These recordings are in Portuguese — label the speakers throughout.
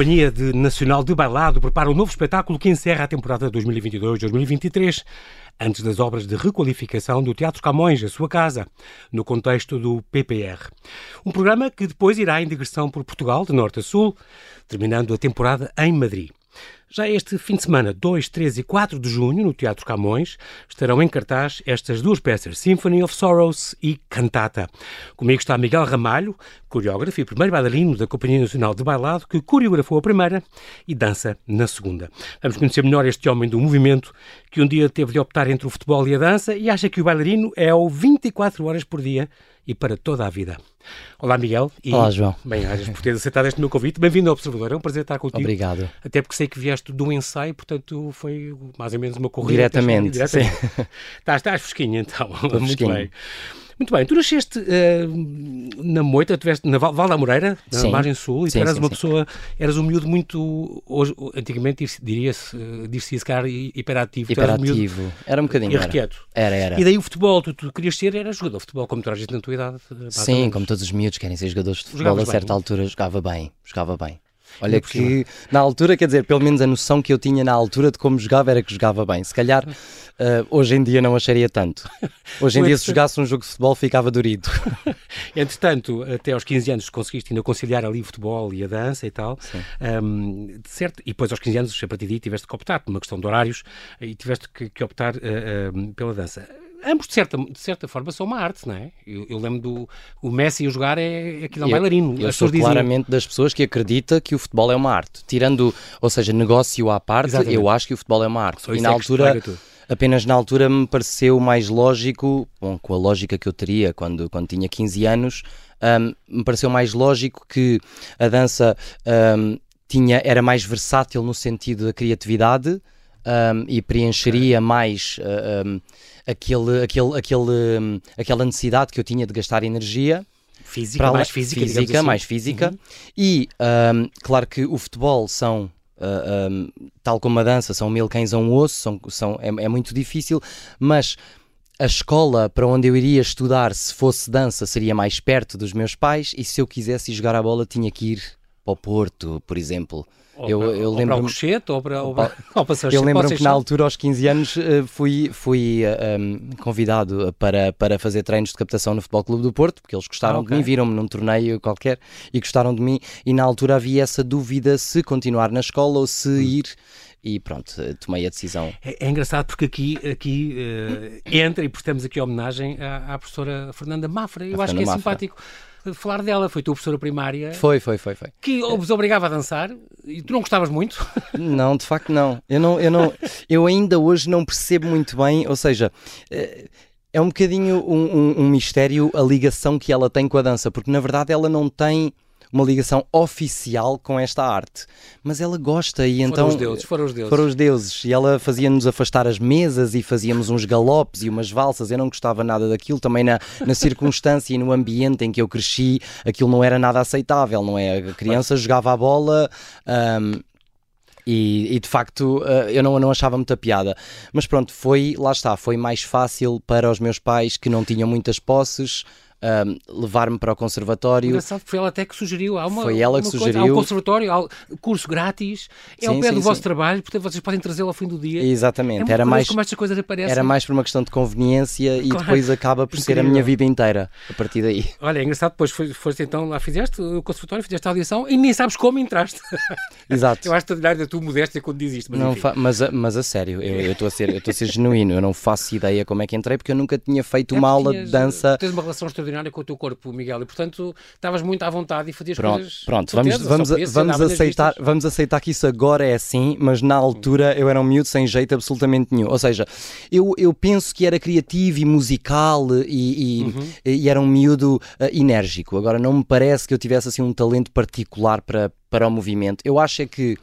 Speaker 1: Companhia de Nacional de Bailado prepara um novo espetáculo que encerra a temporada 2022-2023 antes das obras de requalificação do Teatro Camões, a sua casa, no contexto do PPR. Um programa que depois irá em digressão por Portugal, de norte a sul, terminando a temporada em Madrid. Já este fim de semana, 2, 3 e 4 de junho, no Teatro Camões, estarão em cartaz estas duas peças, Symphony of Sorrows e Cantata. Comigo está Miguel Ramalho, coreógrafo e primeiro bailarino da Companhia Nacional de Bailado, que coreografou a primeira e dança na segunda. Vamos conhecer melhor este homem do movimento, que um dia teve de optar entre o futebol e a dança e acha que o bailarino é o 24 horas por dia e para toda a vida. Olá, Miguel.
Speaker 2: E, Olá, João.
Speaker 1: Bem-ajas por teres aceitado este meu convite. Bem-vindo ao Observador. É um prazer estar contigo.
Speaker 2: Obrigado.
Speaker 1: Até porque sei que vieste de um ensaio, portanto foi mais ou menos uma corrida.
Speaker 2: Diretamente. Diretamente.
Speaker 1: Sim. estás, estás fresquinho, então.
Speaker 2: Estou
Speaker 1: Muito bem. Muito bem, tu nasceste uh, na Moita, tiveste na Val, Val da Moreira, na sim. margem sul, e sim, tu eras sim, uma pessoa, eras um miúdo muito, hoje, antigamente diria-se, diria-se se calhar hiperativo.
Speaker 2: Hiperativo, um era um bocadinho.
Speaker 1: Irrequieto.
Speaker 2: Era. era, era.
Speaker 1: E daí o futebol, tu, tu querias ser, era jogador de futebol, como a gente na tua idade.
Speaker 2: Sim, como todos os miúdos querem ser jogadores de futebol, Jogavas a certa bem, altura jogava bem, jogava bem. Olha que na altura, quer dizer, pelo menos a noção que eu tinha na altura de como jogava era que jogava bem. Se calhar uh, hoje em dia não acharia tanto. Hoje em dia, se jogasse um jogo de futebol, ficava dorido.
Speaker 1: Entretanto, até aos 15 anos conseguiste ainda conciliar ali o futebol e a dança e tal. Um, certo, e depois aos 15 anos, a partir daí, tiveste que optar por uma questão de horários e tiveste que, que optar uh, uh, pela dança ambos, de certa, de certa forma, são uma arte, não é? Eu, eu lembro do o Messi a jogar, é aquilo é um bailarino.
Speaker 2: Eu, eu sou claramente diziam... das pessoas que acredita que o futebol é uma arte. Tirando, ou seja, negócio à parte, Exatamente. eu acho que o futebol é uma arte. Só e na é altura apenas na altura me pareceu mais lógico, bom, com a lógica que eu teria quando, quando tinha 15 anos, um, me pareceu mais lógico que a dança um, tinha, era mais versátil no sentido da criatividade um, e preencheria mais uh, aquele, aquele, aquele, um, aquela necessidade que eu tinha de gastar energia.
Speaker 1: Física, mais física,
Speaker 2: física
Speaker 1: assim.
Speaker 2: mais física. Uhum. E claro que o futebol são Uh, tal como a dança, são mil cães a um osso, são, são, é, é, muito difícil, mas a escola para onde eu iria estudar, se fosse dança, seria mais perto dos meus pais, e se eu quisesse jogar a bola, tinha que ir para o Porto, por exemplo.
Speaker 1: Ou eu, para, eu lembro ou para o Cochete, ou para, ou para, ou para
Speaker 2: Eu lembro que na altura, aos 15 anos, eh, fui, fui eh, um, convidado para, para fazer treinos de captação no Futebol Clube do Porto, porque eles gostaram ah, okay. de mim, viram-me num torneio qualquer e gostaram de mim, e na altura havia essa dúvida se continuar na escola ou se hum. ir e pronto, eh, tomei a decisão.
Speaker 1: É, é engraçado porque aqui, aqui uh, entra e prestamos aqui homenagem à, à professora Fernanda Mafra. Eu a acho Fernanda que é Mafra. simpático falar dela. Foi tua professora primária.
Speaker 2: Foi, foi, foi. foi.
Speaker 1: Que vos obrigava a dançar e tu não gostavas muito?
Speaker 2: Não, de facto não. Eu, não, eu, não, eu ainda hoje não percebo muito bem, ou seja. Eh, é um bocadinho um, um, um mistério a ligação que ela tem com a dança, porque na verdade ela não tem uma ligação oficial com esta arte. Mas ela gosta e
Speaker 1: foram
Speaker 2: então.
Speaker 1: Os deuses, foram os deuses.
Speaker 2: Foram os deuses. E ela fazia-nos afastar as mesas e fazíamos uns galopes e umas valsas. Eu não gostava nada daquilo. Também na, na circunstância e no ambiente em que eu cresci, aquilo não era nada aceitável, não é? A criança jogava a bola. Um, e, e, de facto uh, eu não, não achava muita piada. Mas pronto, foi, lá está, foi mais fácil para os meus pais que não tinham muitas posses um, levar-me para o conservatório.
Speaker 1: Engraçado, foi ela até que sugeriu. Há uma,
Speaker 2: foi ela
Speaker 1: que
Speaker 2: sugeriu. Coisa,
Speaker 1: há um conservatório, há curso grátis, é sim, ao pé sim, do sim. vosso trabalho, portanto vocês podem trazê-lo ao fim do dia.
Speaker 2: Exatamente, é era mais
Speaker 1: como estas coisas aparecem.
Speaker 2: Era mais por uma questão de conveniência e claro. depois acaba por Incrível. ser a minha vida inteira a partir daí.
Speaker 1: Olha, é engraçado, depois foste então lá, fizeste o conservatório, fizeste a audição e nem sabes como entraste.
Speaker 2: Exato.
Speaker 1: eu acho extraordinário da tua modéstia quando diz isto. Mas,
Speaker 2: não mas, a, mas a sério, eu estou a, ser, a ser genuíno, eu não faço ideia como é que entrei porque eu nunca tinha feito é uma aula
Speaker 1: tinhas,
Speaker 2: de dança.
Speaker 1: Tens uma relação extraordinária com o teu corpo Miguel, e portanto estavas muito à vontade e fazias
Speaker 2: pronto,
Speaker 1: coisas.
Speaker 2: Pronto, vamos, vamos, vamos, aceitar, vamos aceitar que isso agora é assim, mas na altura eu era um miúdo sem jeito absolutamente nenhum. Ou seja, eu, eu penso que era criativo e musical e, e, uhum. e era um miúdo uh, enérgico. Agora não me parece que eu tivesse assim um talento particular para, para o movimento. Eu acho é que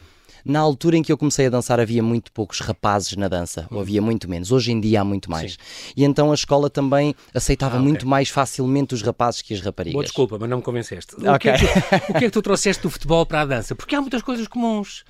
Speaker 2: na altura em que eu comecei a dançar havia muito poucos rapazes na dança, ou havia muito menos. Hoje em dia há muito mais. Sim. E então a escola também aceitava ah, okay. muito mais facilmente os rapazes que as raparigas.
Speaker 1: Boa desculpa, mas não me convenceste. Okay. O, que é que, o que é que tu trouxeste do futebol para a dança? Porque há muitas coisas comuns.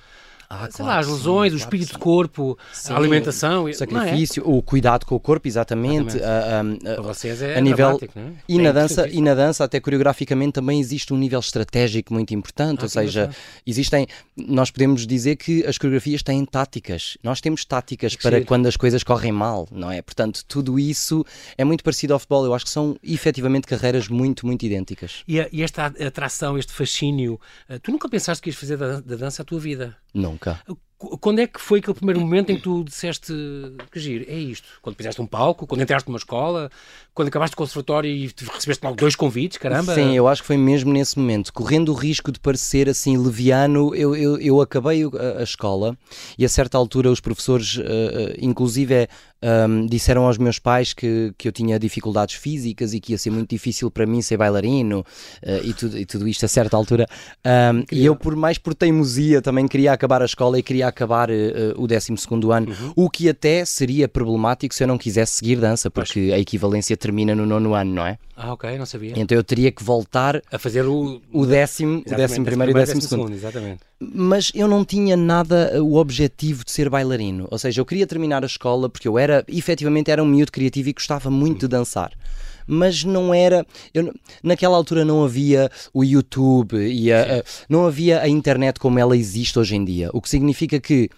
Speaker 1: Ah, sei claro, lá, as lesões, sim, o espírito de corpo, sim, a alimentação, o
Speaker 2: é? sacrifício, é? o cuidado com o corpo, exatamente. exatamente.
Speaker 1: A, a, Para vocês é a nível é?
Speaker 2: e na dança e na dança até coreograficamente também existe um nível estratégico muito importante, ah, ou seja, existem nós podemos dizer que as coreografias têm táticas. Nós temos táticas para quando as coisas correm mal, não é? Portanto, tudo isso é muito parecido ao futebol. Eu acho que são efetivamente carreiras muito, muito idênticas.
Speaker 1: E, a, e esta atração, este fascínio, eh, tu nunca pensaste que ias fazer da, da dança a tua vida?
Speaker 2: Nunca.
Speaker 1: Quando é que foi aquele primeiro momento em que tu disseste que giro, é isto? Quando fizeste um palco, quando entraste numa escola, quando acabaste o conservatório e recebeste logo dois convites, caramba?
Speaker 2: Sim, eu acho que foi mesmo nesse momento. Correndo o risco de parecer assim leviano, eu, eu, eu acabei a, a escola e a certa altura os professores, uh, inclusive, é, um, disseram aos meus pais que, que eu tinha dificuldades físicas e que ia ser muito difícil para mim ser bailarino uh, e, tudo, e tudo isto a certa altura. Um, e eu, por mais por teimosia, também queria acabar a escola e queria acabar uh, o 12 ano, uhum. o que até seria problemático se eu não quisesse seguir dança, porque a equivalência termina no nono ano, não é?
Speaker 1: Ah, ok, não sabia.
Speaker 2: Então eu teria que voltar
Speaker 1: a fazer o,
Speaker 2: o décimo, o décimo primeiro e o décimo segundo.
Speaker 1: Exatamente.
Speaker 2: Mas eu não tinha nada o objetivo de ser bailarino. Ou seja, eu queria terminar a escola porque eu era, efetivamente, era um miúdo criativo e gostava muito de dançar mas não era. Eu, naquela altura não havia o YouTube e a, a, não havia a internet como ela existe hoje em dia. O que significa que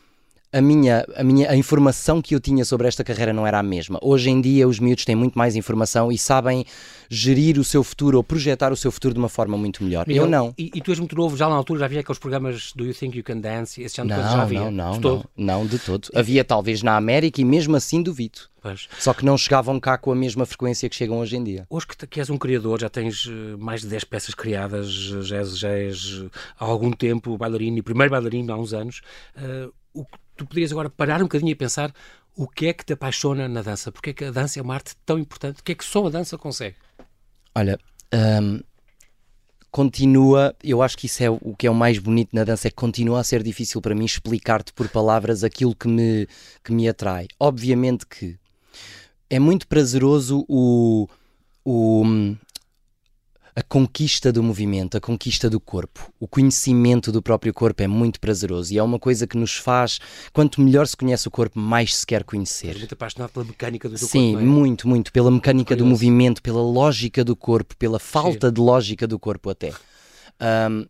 Speaker 2: a minha, a minha a informação que eu tinha sobre esta carreira não era a mesma. Hoje em dia os miúdos têm muito mais informação e sabem gerir o seu futuro ou projetar o seu futuro de uma forma muito melhor. Miguel, eu não.
Speaker 1: E, e, tu és muito novo, já na altura já havia aqueles programas do You Think You Can Dance, esse ano
Speaker 2: não,
Speaker 1: já havia?
Speaker 2: Não, não, não, não, de todo. Havia talvez na América e mesmo assim duvido. Pois. Só que não chegavam cá com a mesma frequência que chegam hoje em dia.
Speaker 1: Hoje que, que és um criador, já tens eh, mais de 10 peças criadas, já és, já és há algum tempo bailarino e primeiro bailarino há uns anos. Uh, o que tu podias agora parar um bocadinho e pensar o que é que te apaixona na dança? Porque é que a dança é uma arte tão importante? O que é que só a dança consegue?
Speaker 2: Olha, hum, continua, eu acho que isso é o que é o mais bonito na dança, é que continua a ser difícil para mim explicar-te por palavras aquilo que me, que me atrai. Obviamente que é muito prazeroso o, o, hum, a conquista do movimento, a conquista do corpo, o conhecimento do próprio corpo é muito prazeroso e é uma coisa que nos faz, quanto melhor se conhece o corpo, mais se quer conhecer.
Speaker 1: muito apaixonado pela mecânica do
Speaker 2: Sim, corpo. Sim, é? muito, muito, pela mecânica do movimento, pela lógica do corpo, pela falta sim. de lógica do corpo até. Um,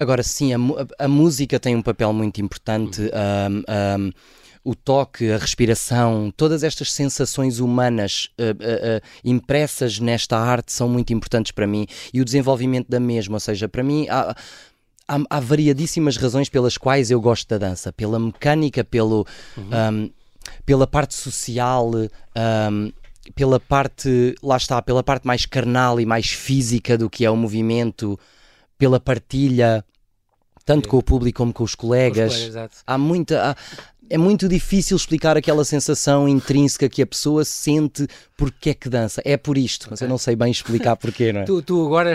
Speaker 2: agora, sim, a, a, música tem um papel muito importante. Uhum. Um, um, o toque, a respiração, todas estas sensações humanas uh, uh, impressas nesta arte são muito importantes para mim e o desenvolvimento da mesma, ou seja, para mim há, há, há variadíssimas razões pelas quais eu gosto da dança, pela mecânica, pelo, uhum. um, pela parte social, um, pela parte, lá está, pela parte mais carnal e mais física do que é o movimento, pela partilha tanto com o público como com os colegas. Os colegas há muita. Há, é muito difícil explicar aquela sensação intrínseca que a pessoa sente porque é que dança. É por isto, okay. mas eu não sei bem explicar porquê, não é?
Speaker 1: tu, tu, agora,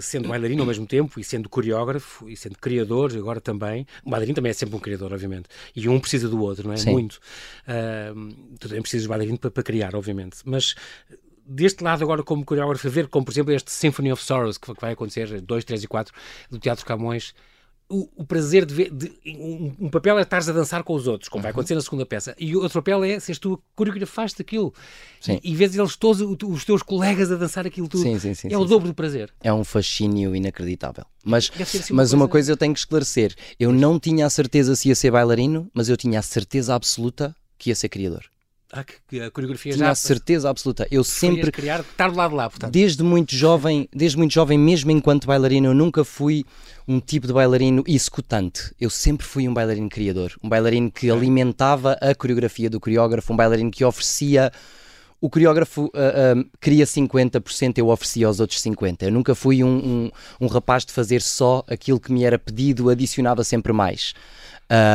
Speaker 1: sendo bailarino ao mesmo tempo e sendo coreógrafo e sendo criador, agora também, o bailarino também é sempre um criador, obviamente, e um precisa do outro, não é? Sim. Muito. Uh, tu também precisas de bailarino para, para criar, obviamente, mas deste lado agora como coreógrafo, ver como por exemplo este Symphony of Sorrows que vai acontecer 2, 3 e 4 do Teatro Camões o, o, prazer de ver. De, um, um, papel é estares a dançar com os outros, como uhum. vai acontecer na segunda peça, e outro papel é seres tu coreografaste aquilo sim. e, e vês eles todos, os teus colegas a dançar aquilo tudo. Sim, sim, sim, é o dobro do prazer.
Speaker 2: É um fascínio inacreditável. Mas, assim mas uma, coisa... uma coisa eu tenho que esclarecer: eu não tinha a certeza se ia ser bailarino, mas eu tinha a certeza absoluta que ia ser criador.
Speaker 1: Ah, que a coreografia
Speaker 2: Tinha
Speaker 1: já...
Speaker 2: a certeza absoluta. Eu sempre...
Speaker 1: criar, estar do lado de lá, portanto.
Speaker 2: Desde muito jovem, desde muito jovem, mesmo enquanto bailarino, eu nunca fui um tipo de bailarino executante. Eu sempre fui um bailarino criador. Um bailarino que alimentava a coreografia do coreógrafo, um bailarino que oferecia... O coreógrafo uh, uh, queria 50%, eu oferecia aos outros 50%. Eu nunca fui um, um, um, rapaz de fazer só aquilo que me era pedido, adicionava sempre mais.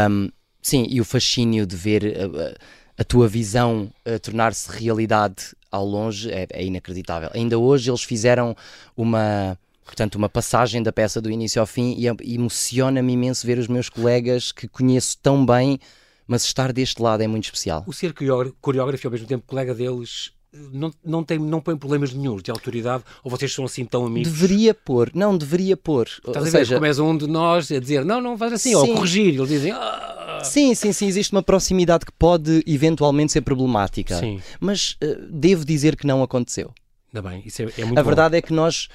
Speaker 2: Um, sim, e o fascínio de ver... Uh, a tua visão a tornar-se realidade ao longe é, é, inacreditável. Ainda hoje eles fizeram uma, portanto, uma passagem da peça do início ao fim e emociona-me imenso ver os meus colegas que conheço tão bem, mas estar deste lado é muito especial.
Speaker 1: O ser coreógrafo e ao mesmo tempo colega deles não, não, tem, não põe problemas nenhum de autoridade ou vocês são assim tão amigos?
Speaker 2: Deveria pôr, não, deveria pôr.
Speaker 1: Estás ou a ver, seja, como és um de nós a dizer não, não faz assim, sim. ou corrigir, eles dizem ah.
Speaker 2: Sim, sim, sim, existe uma proximidade que pode eventualmente ser problemática, sim. mas uh, devo dizer que não aconteceu.
Speaker 1: Ainda bem, isso é, é muito
Speaker 2: A
Speaker 1: bom.
Speaker 2: verdade é que nós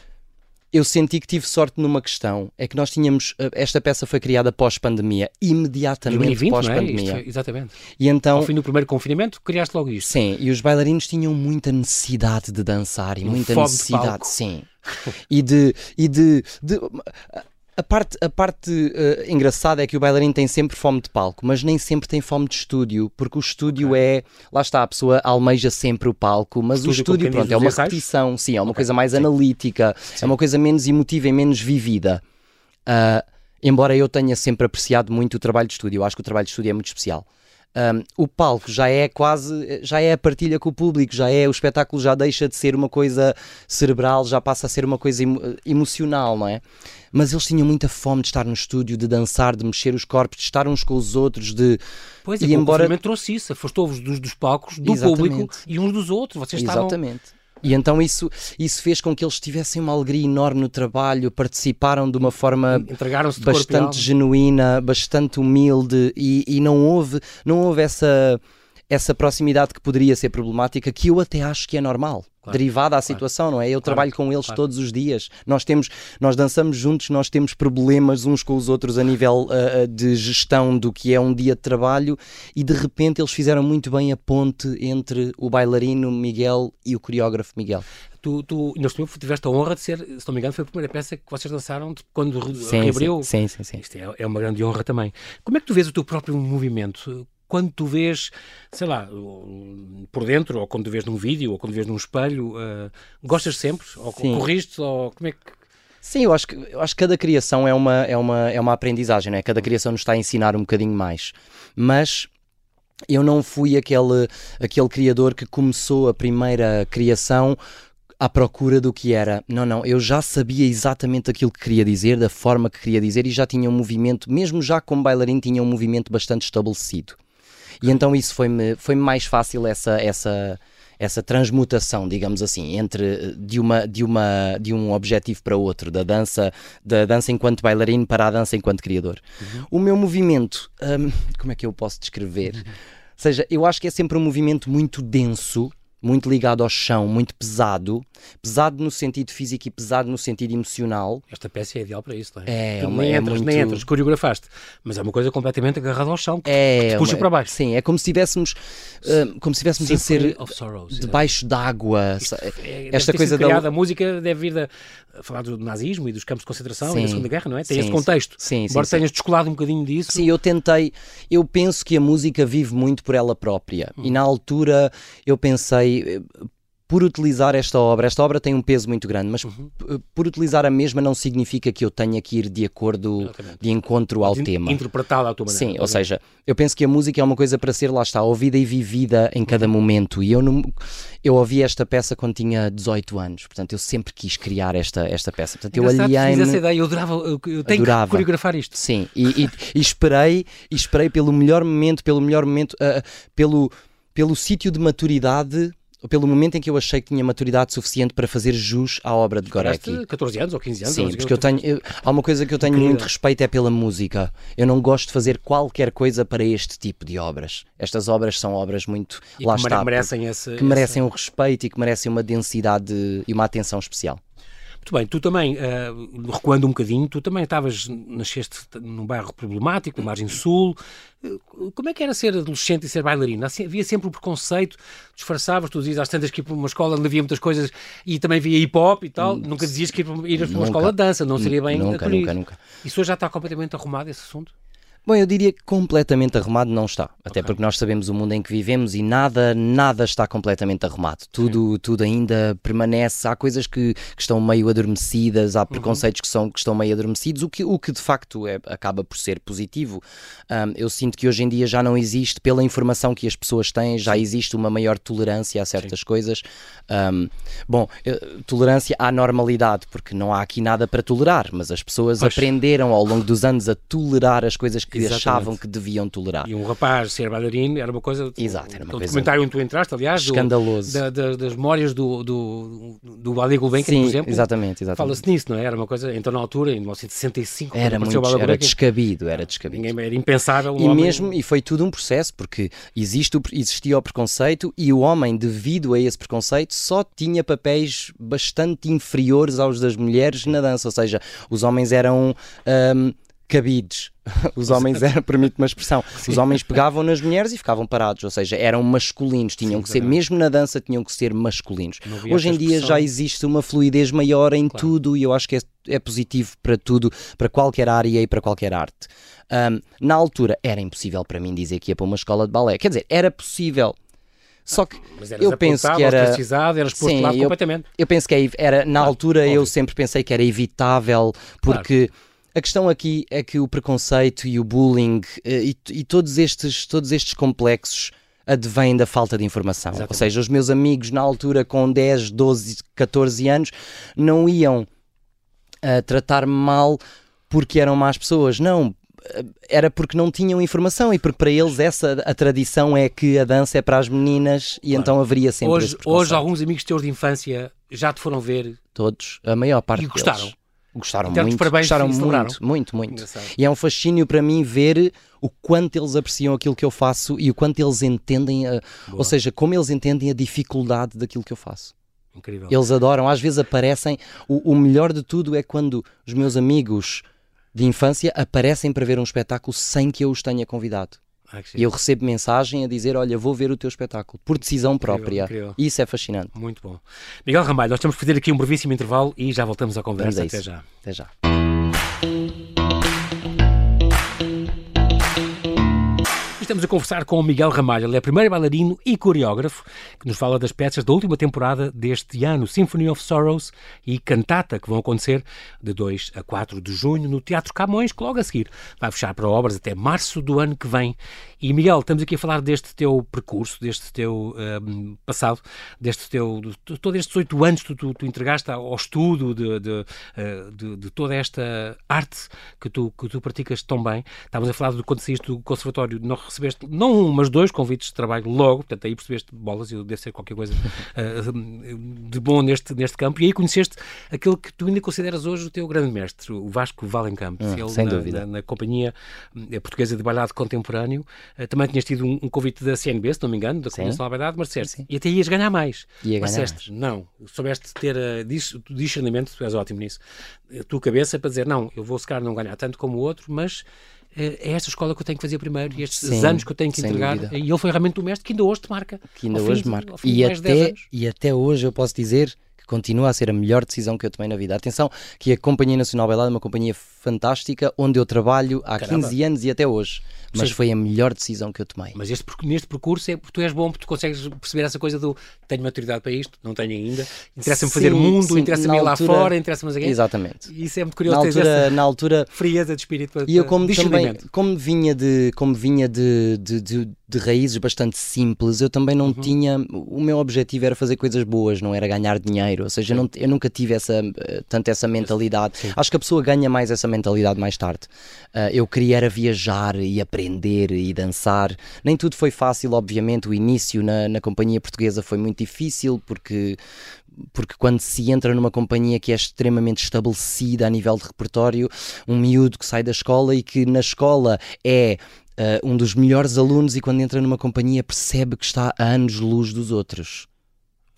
Speaker 2: eu senti que tive sorte numa questão. É que nós tínhamos. Eh, esta peça foi criada pós-pandemia, imediatamente pós-pandemia.
Speaker 1: É? Exatamente.
Speaker 2: E então,
Speaker 1: Ao fim do primeiro confinamento, criaste logo isto.
Speaker 2: Sim, e os bailarinos tinham muita necessidade de dançar e um muita necessidade. Sim. e de. E de, de a parte, a parte uh, engraçada é que o bailarino tem sempre fome de palco, mas nem sempre tem fome de estúdio, porque o estúdio okay. é. Lá está, a pessoa almeja sempre o palco, mas estúdio, o estúdio, pronto, é uma repetição, sim, é uma okay. coisa mais sim. analítica, sim. é uma coisa menos emotiva e menos vivida. Uh, embora eu tenha sempre apreciado muito o trabalho de estúdio, eu acho que o trabalho de estúdio é muito especial. Um, o palco já é quase, já é a partilha com o público, já é, o espetáculo já deixa de ser uma coisa cerebral, já passa a ser uma coisa emo emocional, não é? Mas eles tinham muita fome de estar no estúdio, de dançar, de mexer os corpos, de estar uns com os outros, de...
Speaker 1: Pois, e, embora... trouxe isso, afastou-vos dos, dos palcos, do Exatamente. público e uns dos outros, vocês
Speaker 2: Exatamente. E então isso, isso fez com que eles tivessem uma alegria enorme no trabalho, participaram de uma forma bastante genuína, bastante humilde e, e não houve, não houve essa, essa proximidade que poderia ser problemática, que eu até acho que é normal. Claro, derivada à situação, claro, não é? Eu claro, trabalho com eles todos os dias. Nós temos, nós dançamos juntos, nós temos problemas uns com os outros a nível uh, de gestão do que é um dia de trabalho e de repente eles fizeram muito bem a ponte entre o bailarino Miguel e o coreógrafo Miguel.
Speaker 1: Tu, tu neste momento tiveste a honra de ser, se não me engano, foi a primeira peça que vocês dançaram quando
Speaker 2: sim,
Speaker 1: reabriu.
Speaker 2: Sim, sim, sim.
Speaker 1: Isto é, é uma grande honra também. Como é que tu vês o teu próprio movimento? Quando tu vês, sei lá, por dentro, ou quando tu vês num vídeo, ou quando tu vês num espelho, uh, gostas sempre? Ou Sim. corriste? Ou como é que.
Speaker 2: Sim, eu acho que, eu acho que cada criação é uma, é, uma, é uma aprendizagem, né? cada criação nos está a ensinar um bocadinho mais. Mas eu não fui aquele, aquele criador que começou a primeira criação à procura do que era. Não, não, eu já sabia exatamente aquilo que queria dizer, da forma que queria dizer e já tinha um movimento, mesmo já como bailarino, tinha um movimento bastante estabelecido. E então isso foi-me foi mais fácil essa, essa, essa transmutação, digamos assim, entre de uma de uma de um objetivo para outro, da dança da dança enquanto bailarino para a dança enquanto criador. Uhum. O meu movimento, hum, como é que eu posso descrever? Uhum. Ou seja, eu acho que é sempre um movimento muito denso muito ligado ao chão, muito pesado, pesado no sentido físico e pesado no sentido emocional.
Speaker 1: Esta peça é ideal para isso, não
Speaker 2: é? É,
Speaker 1: uma, nem,
Speaker 2: é
Speaker 1: entras,
Speaker 2: muito...
Speaker 1: nem entras, coreografaste, mas é uma coisa completamente agarrada ao chão, que é, te puxa
Speaker 2: uma...
Speaker 1: para baixo.
Speaker 2: Sim, é como se estivéssemos uh, como se estivéssemos a ser sorrows, debaixo d'água.
Speaker 1: É, Esta coisa da a música deve vir da falar do nazismo e dos campos de concentração sim, e da Segunda Guerra, não é? Tem sim, esse contexto.
Speaker 2: Sim,
Speaker 1: Embora
Speaker 2: sim,
Speaker 1: tenhas descolado um bocadinho disso.
Speaker 2: Sim, eu tentei. Eu penso que a música vive muito por ela própria. Hum. E na altura eu pensei por utilizar esta obra, esta obra tem um peso muito grande, mas uhum. por utilizar a mesma não significa que eu tenha que ir de acordo, Exatamente. de encontro ao
Speaker 1: de
Speaker 2: tema.
Speaker 1: Interpretá-la à tua maneira.
Speaker 2: Sim, ou seja, eu penso que a música é uma coisa para ser, lá está, ouvida e vivida em cada uhum. momento. E eu, não, eu ouvi esta peça quando tinha 18 anos, portanto eu sempre quis criar esta, esta peça. Portanto, eu aliei-me.
Speaker 1: essa ideia, eu adorava, eu tenho adorava. que coreografar isto.
Speaker 2: Sim, e, e, e, esperei, e esperei pelo melhor momento, pelo melhor momento, uh, pelo, pelo sítio de maturidade pelo momento em que eu achei que tinha maturidade suficiente para fazer jus à obra de Gorecki.
Speaker 1: 14 anos ou 15 anos?
Speaker 2: Sim, porque eu tenho, eu, há uma coisa que eu tenho muito respeito é pela música. Eu não gosto de fazer qualquer coisa para este tipo de obras. Estas obras são obras muito,
Speaker 1: e
Speaker 2: lá
Speaker 1: que
Speaker 2: está,
Speaker 1: merecem esse,
Speaker 2: que merecem esse... um respeito e que merecem uma densidade e uma atenção especial.
Speaker 1: Muito bem, tu também, uh, recuando um bocadinho, tu também estavas, nasceste num bairro problemático, na margem sul. Uh, como é que era ser adolescente e ser bailarina? Havia sempre o preconceito, disfarçavas, tu dizias às tantas que ir para uma escola onde havia muitas coisas e também via hip hop e tal. Hum, nunca dizias que ir para, ir para uma nunca, escola de dança, não seria bem
Speaker 2: Nunca, nunca, nunca.
Speaker 1: Isso hoje já está completamente arrumado, esse assunto?
Speaker 2: Bom, eu diria que completamente arrumado não está. Até okay. porque nós sabemos o mundo em que vivemos e nada, nada está completamente arrumado. Tudo, tudo ainda permanece. Há coisas que, que estão meio adormecidas, há uhum. preconceitos uhum. que, são, que estão meio adormecidos, o que, o que de facto é, acaba por ser positivo. Um, eu sinto que hoje em dia já não existe, pela informação que as pessoas têm, já existe uma maior tolerância a certas Sim. coisas. Um, bom, tolerância à normalidade, porque não há aqui nada para tolerar, mas as pessoas pois. aprenderam ao longo dos anos a tolerar as coisas que Exatamente. achavam que deviam tolerar.
Speaker 1: E um rapaz ser bailarino era uma coisa.
Speaker 2: Exato, era uma coisa.
Speaker 1: documentário onde tu entraste, aliás,
Speaker 2: escandaloso.
Speaker 1: Do, da, da, das memórias do, do, do Ali Gulbenkian, por exemplo.
Speaker 2: Exatamente, exatamente.
Speaker 1: Fala-se nisso, não é? Era uma coisa, então na altura, em 1965,
Speaker 2: era muito, era descabido, era descabido.
Speaker 1: Ninguém, era impensável.
Speaker 2: Um e homem... mesmo, e foi tudo um processo, porque existe existia o preconceito e o homem, devido a esse preconceito, só tinha papéis bastante inferiores aos das mulheres na dança, ou seja, os homens eram. Um, cabides. Os homens eram, permite uma expressão, Sim. os homens pegavam nas mulheres e ficavam parados, ou seja, eram masculinos, tinham Sim, que ser, mesmo na dança, tinham que ser masculinos. Hoje em dia já existe uma fluidez maior em claro. tudo e eu acho que é, é, positivo para tudo, para qualquer área e para qualquer arte. Um, na altura era impossível para mim dizer que ia para uma escola de balé, quer dizer, era possível. Só que eu penso que era.
Speaker 1: Eras posto Sim, eu, completamente.
Speaker 2: Eu penso que é, era, na altura eu sempre pensei que era evitável, porque. Claro a questão aqui é que o preconceito e o bullying eh, e, e todos, estes, todos estes complexos advêm da falta de informação. Exatamente. Ou seja, os meus amigos na altura com 10, 12, 14 anos não iam uh, tratar-me mal porque eram más pessoas. Não, eh, era porque não tinham informação e porque para eles essa a tradição é que a dança é para as meninas e claro. então haveria sempre
Speaker 1: hoje, hoje alguns amigos teus de infância já te foram ver
Speaker 2: todos a maior parte
Speaker 1: e gostaram
Speaker 2: deles. Gostaram muito, gostaram muito, muito, muito. E é um fascínio para mim ver o quanto eles apreciam aquilo que eu faço e o quanto eles entendem, a, ou seja, como eles entendem a dificuldade daquilo que eu faço.
Speaker 1: Incrível.
Speaker 2: Eles adoram, às vezes aparecem. O, o melhor de tudo é quando os meus amigos de infância aparecem para ver um espetáculo sem que eu os tenha convidado. Ah, e eu recebo mensagem a dizer: Olha, vou ver o teu espetáculo, por decisão incrível, própria. Incrível. Isso é fascinante.
Speaker 1: Muito bom. Miguel Ramalho, nós temos que fazer aqui um brevíssimo intervalo e já voltamos à conversa.
Speaker 2: Até
Speaker 1: já.
Speaker 2: Até já.
Speaker 1: Estamos a conversar com o Miguel Ramalho. Ele é primeiro bailarino e coreógrafo que nos fala das peças da última temporada deste ano, Symphony of Sorrows e Cantata, que vão acontecer de 2 a 4 de junho no Teatro Camões, que logo a seguir vai fechar para obras até março do ano que vem. E Miguel, estamos aqui a falar deste teu percurso, deste teu um, passado, deste teu. De, todos estes oito anos que tu, tu, entregaste ao estudo de, eh, de, de, toda esta arte que tu, que tu praticas tão bem. Estávamos a falar de quando saíste do conservatório, não recebeste não um, mas dois convites de trabalho logo, portanto aí percebeste bolas e deve ser qualquer coisa uh, de bom neste, neste campo. E aí conheceste aquele que tu ainda consideras hoje o teu grande mestre, o Vasco Valencamp.
Speaker 2: Hum, sem
Speaker 1: na,
Speaker 2: dúvida.
Speaker 1: Na, na Companhia eh, Portuguesa de Bailado Contemporâneo. Uh, também tinhas tido um, um, convite da CNB, se não me engano, da Comissão da Bailado, mas disseste, e até ias ganhar mais.
Speaker 2: Ia
Speaker 1: mas
Speaker 2: ganhar
Speaker 1: disseste, não, soubeste ter uh, discernimento, tu és ótimo nisso, a tua cabeça para dizer, não, eu vou se calhar não ganhar tanto como o outro, mas é esta escola que eu tenho que fazer primeiro e estes Sim, anos que eu tenho que entregar. Dúvida. E ele foi realmente o mestre que ainda hoje te marca.
Speaker 2: Que ainda hoje marca. E até, e até hoje eu posso dizer continua a ser a melhor decisão que eu tomei na vida. Atenção, que a Companhia Nacional Bailado é uma companhia fantástica onde eu trabalho há Caramba. 15 anos e até hoje mas seja, foi a melhor decisão que eu tomei.
Speaker 1: Mas este, neste percurso é porque tu és bom, porque tu consegues perceber essa coisa do tenho maturidade para isto, não tenho ainda, interessa-me fazer mundo, interessa-me ir lá fora, interessa-me
Speaker 2: alguém. Exatamente.
Speaker 1: E isso é muito curioso.
Speaker 2: Na altura, na altura
Speaker 1: frieza de espírito para,
Speaker 2: E eu como também, como vinha de, como vinha de, de, de, de raízes bastante simples, eu também não uhum. tinha, o meu objetivo era fazer coisas boas, não era ganhar dinheiro, ou seja, eu, não, eu nunca tive essa, tanto essa mentalidade. Sim. Acho que a pessoa ganha mais essa mentalidade mais tarde. Uh, eu queria era viajar e aprender aprender e dançar. Nem tudo foi fácil, obviamente. O início na, na companhia portuguesa foi muito difícil porque porque quando se entra numa companhia que é extremamente estabelecida a nível de repertório, um miúdo que sai da escola e que na escola é uh, um dos melhores alunos e quando entra numa companhia percebe que está a anos-luz dos outros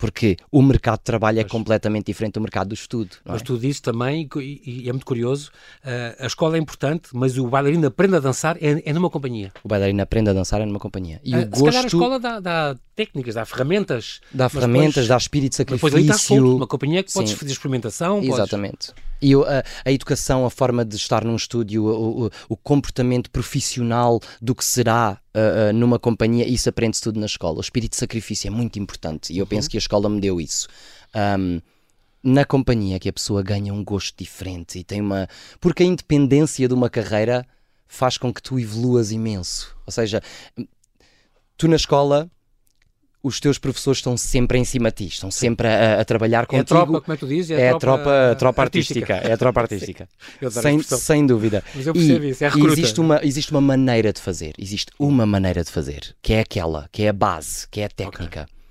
Speaker 2: porque o mercado de trabalho é completamente diferente do mercado do estudo.
Speaker 1: Mas é? tu dizes também, e, é muito curioso, uh, a escola é importante, mas o bailarino aprende a dançar é, é numa companhia.
Speaker 2: O bailarino aprende a dançar é numa companhia.
Speaker 1: E uh, o gosto... Se calhar a escola dá, dá técnicas, dá ferramentas.
Speaker 2: Dá ferramentas, depois, dá espírito de sacrifício. Depois ali está
Speaker 1: solto, uma companhia que podes Sim. fazer experimentação.
Speaker 2: Exatamente. Podes... E a, a, educação, a forma de estar num estúdio, o, o, o comportamento profissional do que será uh, uh, numa companhia, isso aprende-se tudo na escola. O espírito de sacrifício é muito importante e eu uhum. penso que a escola me deu isso. Um, na companhia que a pessoa ganha um gosto diferente e tem uma. Porque a independência de uma carreira faz com que tu evoluas imenso. Ou seja, tu na escola os teus professores estão sempre em cima de ti, estão sempre a, a trabalhar contigo. É
Speaker 1: a tropa, como é que tu dizes?
Speaker 2: É, é a tropa, tropa, tropa artística. artística. É a tropa artística. sem, sem dúvida.
Speaker 1: Mas eu percebo
Speaker 2: e
Speaker 1: isso, é
Speaker 2: existe uma, existe uma maneira de fazer, existe uma maneira de fazer, que é aquela, que é a base, que é a técnica. Okay